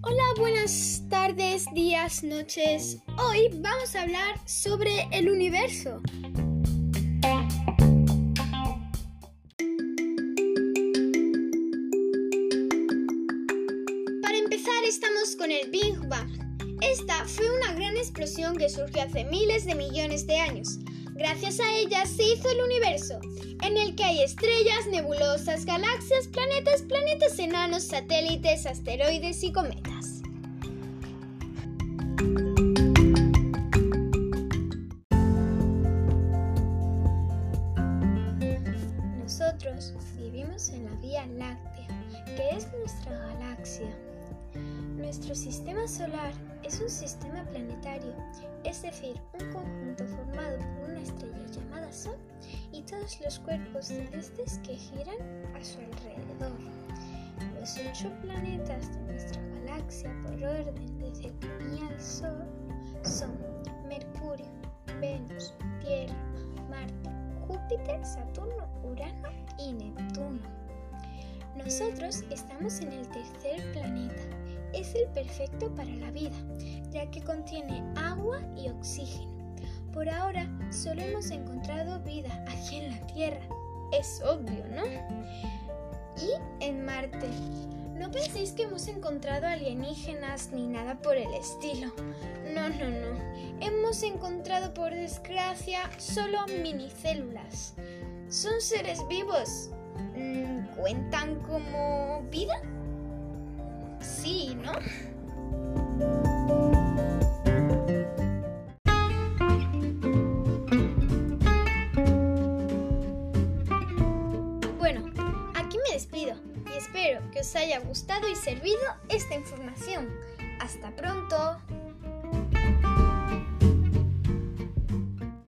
Hola, buenas tardes, días, noches. Hoy vamos a hablar sobre el universo. Para empezar estamos con el Big Bang. Esta fue una gran explosión que surgió hace miles de millones de años. Gracias a ella se hizo el universo, en el que hay estrellas, nebulosas, galaxias, planetas, planetas enanos, satélites, asteroides y cometas. Nosotros vivimos en la Vía Láctea, que es nuestra galaxia. Nuestro sistema solar es un sistema planetario, es decir, un conjunto formado por una estrella llamada Sol y todos los cuerpos celestes que giran a su alrededor. Los ocho planetas de nuestra galaxia por orden de cercanía al Sol son Mercurio, Venus, Tierra, Marte, Júpiter, Saturno, Urano y Neptuno. Nosotros estamos en el tercer planeta. Es el perfecto para la vida, ya que contiene agua y oxígeno. Por ahora solo hemos encontrado vida aquí en la Tierra. Es obvio, ¿no? Y en Marte. No penséis que hemos encontrado alienígenas ni nada por el estilo. No, no, no. Hemos encontrado por desgracia solo minicélulas. Son seres vivos. Mm, ¿Cuentan como vida? Sí, ¿no? Bueno, aquí me despido y espero que os haya gustado y servido esta información. Hasta pronto.